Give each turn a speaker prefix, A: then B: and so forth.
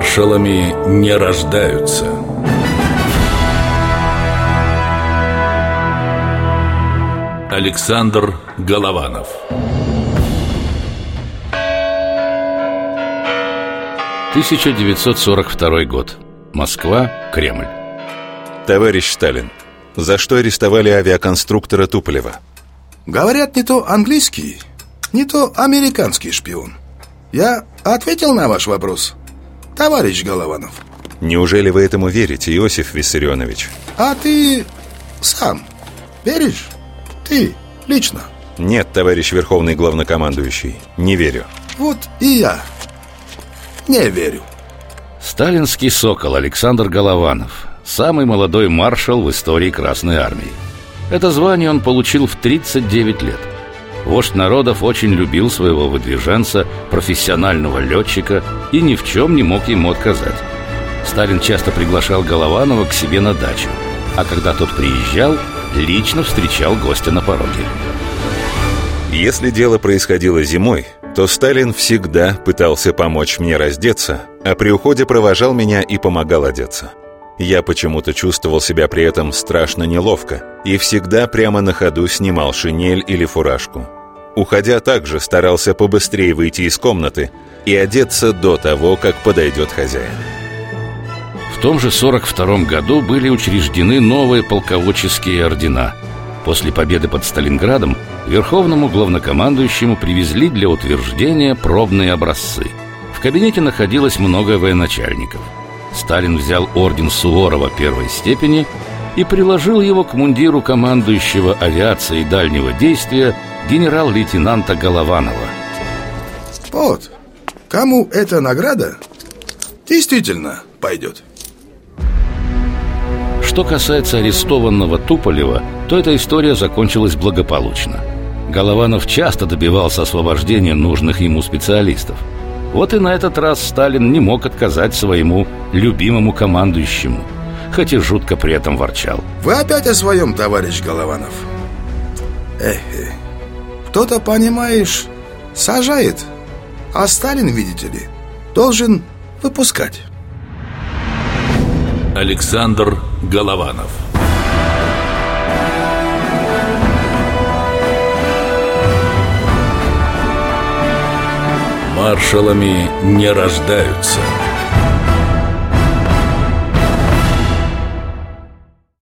A: Маршалами не рождаются. Александр Голованов
B: Тысяча девятьсот сорок второй год. Москва, Кремль.
C: Товарищ Сталин, за что арестовали авиаконструктора Туполева?
D: Говорят, не то английский, не то американский шпион. Я ответил на ваш вопрос, товарищ Голованов.
C: Неужели вы этому верите, Иосиф Виссарионович?
D: А ты сам веришь? Ты лично?
C: Нет, товарищ Верховный Главнокомандующий, не верю.
D: Вот и я не верю.
B: Сталинский сокол Александр Голованов Самый молодой маршал в истории Красной Армии Это звание он получил в 39 лет Вождь народов очень любил своего выдвиженца, профессионального летчика и ни в чем не мог ему отказать. Сталин часто приглашал Голованова к себе на дачу, а когда тот приезжал, лично встречал гостя на пороге.
C: Если дело происходило зимой, то Сталин всегда пытался помочь мне раздеться, а при уходе провожал меня и помогал одеться. Я почему-то чувствовал себя при этом страшно неловко и всегда прямо на ходу снимал шинель или фуражку. Уходя также старался побыстрее выйти из комнаты и одеться до того, как подойдет хозяин.
B: В том же 42 году были учреждены новые полководческие ордена. После победы под Сталинградом Верховному главнокомандующему привезли для утверждения пробные образцы. В кабинете находилось много военачальников. Сталин взял орден Суворова первой степени и приложил его к мундиру командующего авиацией дальнего действия генерал-лейтенанта Голованова.
D: Вот, кому эта награда действительно пойдет.
B: Что касается арестованного Туполева, то эта история закончилась благополучно. Голованов часто добивался освобождения нужных ему специалистов. Вот и на этот раз Сталин не мог отказать своему любимому командующему, хоть и жутко при этом ворчал.
D: Вы опять о своем, товарищ Голованов. Эх. Кто-то, понимаешь, сажает, а Сталин, видите ли, должен выпускать.
A: Александр Голованов Маршалами не рождаются –